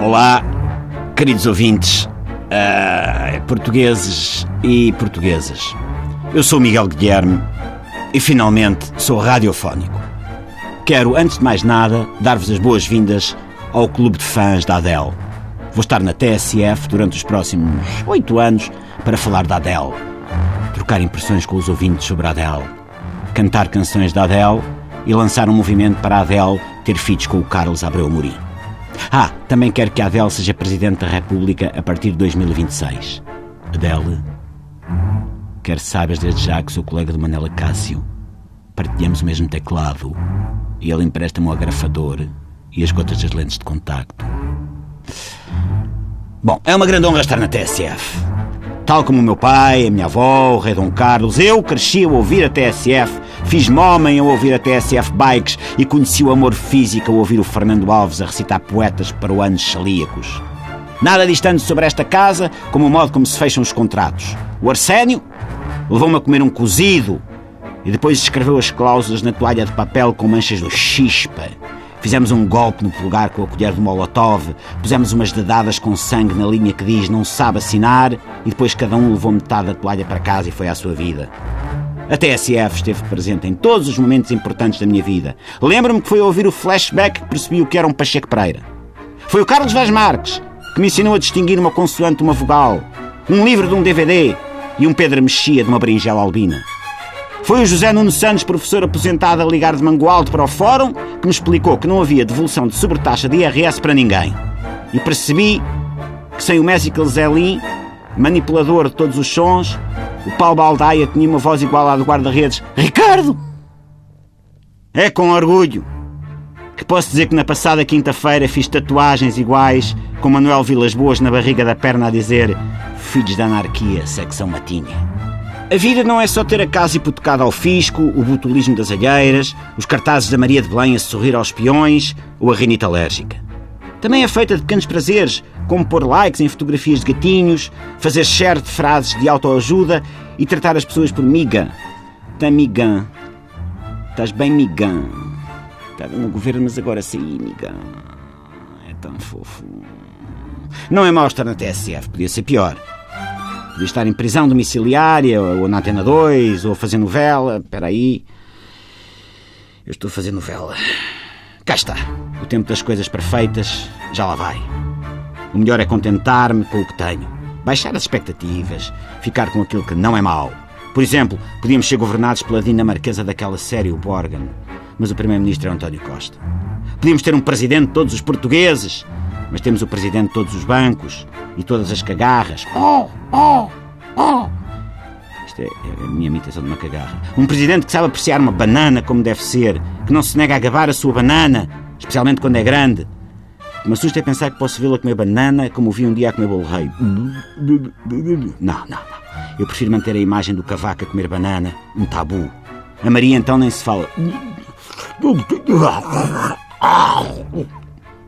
Olá, queridos ouvintes, uh, portugueses e portuguesas. Eu sou Miguel Guilherme e finalmente sou radiofónico. Quero, antes de mais nada, dar-vos as boas-vindas ao clube de fãs da Adele. Vou estar na TSF durante os próximos oito anos para falar da Adele, trocar impressões com os ouvintes sobre a Adele, cantar canções da Adele e lançar um movimento para a Adele ter feats com o Carlos Abreu Mourim. Ah, também quero que a Adele seja Presidente da República a partir de 2026. Adele, quero que saibas desde já que sou colega do Manela Cássio. Partilhamos o mesmo teclado e ele empresta-me o agrafador e as gotas das lentes de contacto. Bom, é uma grande honra estar na TSF. Tal como o meu pai, a minha avó, o rei Dom Carlos, eu cresci a ouvir a TSF, fiz-me homem a ouvir a TSF Bikes e conheci o amor físico a ouvir o Fernando Alves a recitar poetas para o anos celíacos. Nada distante sobre esta casa, como o modo como se fecham os contratos. O Arsénio levou-me a comer um cozido e depois escreveu as cláusulas na toalha de papel com manchas do chispa. Fizemos um golpe no polegar com a colher de Molotov, pusemos umas dedadas com sangue na linha que diz não sabe assinar e depois cada um levou metade da toalha para casa e foi à sua vida. A TSF esteve presente em todos os momentos importantes da minha vida. Lembro-me que foi ouvir o flashback que percebi o que era um Pacheco Pereira. Foi o Carlos Vaz Marques que me ensinou a distinguir uma consoante de uma vogal, um livro de um DVD e um Pedro Mexia de uma berinjela albina. Foi o José Nuno Santos, professor aposentado a ligar de Mango Alto para o Fórum, que me explicou que não havia devolução de sobretaxa de IRS para ninguém. E percebi que sem o Messi Zelin, manipulador de todos os sons, o Paulo Baldaia tinha uma voz igual à do guarda-redes. Ricardo! É com orgulho que posso dizer que na passada quinta-feira fiz tatuagens iguais com Manuel Vilas Boas na barriga da perna a dizer Filhos da Anarquia, secção matinha. A vida não é só ter a casa hipotecada ao fisco, o botulismo das alheiras, os cartazes da Maria de Belém a sorrir aos peões ou a rinite alérgica. Também é feita de pequenos prazeres, como pôr likes em fotografias de gatinhos, fazer share de frases de autoajuda e tratar as pessoas por miga. Tá migã. Estás bem migã. Estava no governo, mas agora saí, migã. É tão fofo. Não é mau estar na TSF, podia ser pior. Podia estar em prisão domiciliária, ou na Antena 2, ou a fazer novela. Espera aí. Eu estou a fazer novela. Cá está. O tempo das coisas perfeitas já lá vai. O melhor é contentar-me com o que tenho. Baixar as expectativas. Ficar com aquilo que não é mau. Por exemplo, podíamos ser governados pela dinamarquesa daquela série, o Borgen. Mas o primeiro-ministro é António Costa. Podíamos ter um presidente de todos os portugueses mas temos o presidente de todos os bancos e todas as cagarras. Oh, oh, oh! Isto é, é a minha imitação de uma cagarra. Um presidente que sabe apreciar uma banana como deve ser, que não se nega a gabar a sua banana, especialmente quando é grande. Me assusta é pensar que posso vê-lo a comer banana como vi um dia a comer bolo rei. Não, não, não. Eu prefiro manter a imagem do cavaco a comer banana, um tabu. A Maria então nem se fala.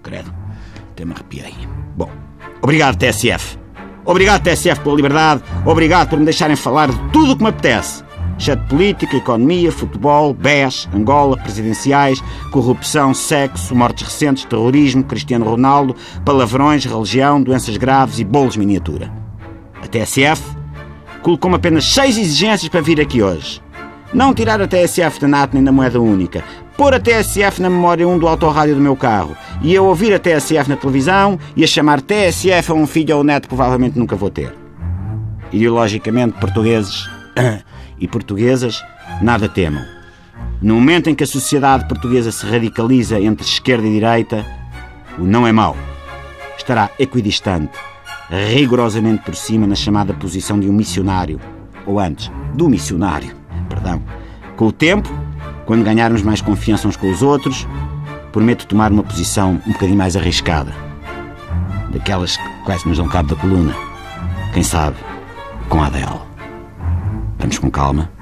Credo. Até me arrepiei. Bom, obrigado, TSF. Obrigado, TSF, pela liberdade. Obrigado por me deixarem falar de tudo o que me apetece. Exceto política, economia, futebol, BES, Angola, presidenciais, corrupção, sexo, mortes recentes, terrorismo, Cristiano Ronaldo, palavrões, religião, doenças graves e bolos miniatura. A TSF colocou-me apenas seis exigências para vir aqui hoje. Não tirar a TSF da NAT nem da moeda única. Pôr a TSF na memória 1 do autorrádio do meu carro. E eu ouvir a TSF na televisão e a chamar TSF a um filho ou neto provavelmente nunca vou ter. Ideologicamente, portugueses e portuguesas nada temam. No momento em que a sociedade portuguesa se radicaliza entre esquerda e direita, o não é mau. Estará equidistante, rigorosamente por cima na chamada posição de um missionário, ou antes, do missionário perdão. Com o tempo, quando ganharmos mais confiança uns com os outros, prometo tomar uma posição um bocadinho mais arriscada. Daquelas que quase nos dão cabo da coluna. Quem sabe, com a Adele. Vamos com calma.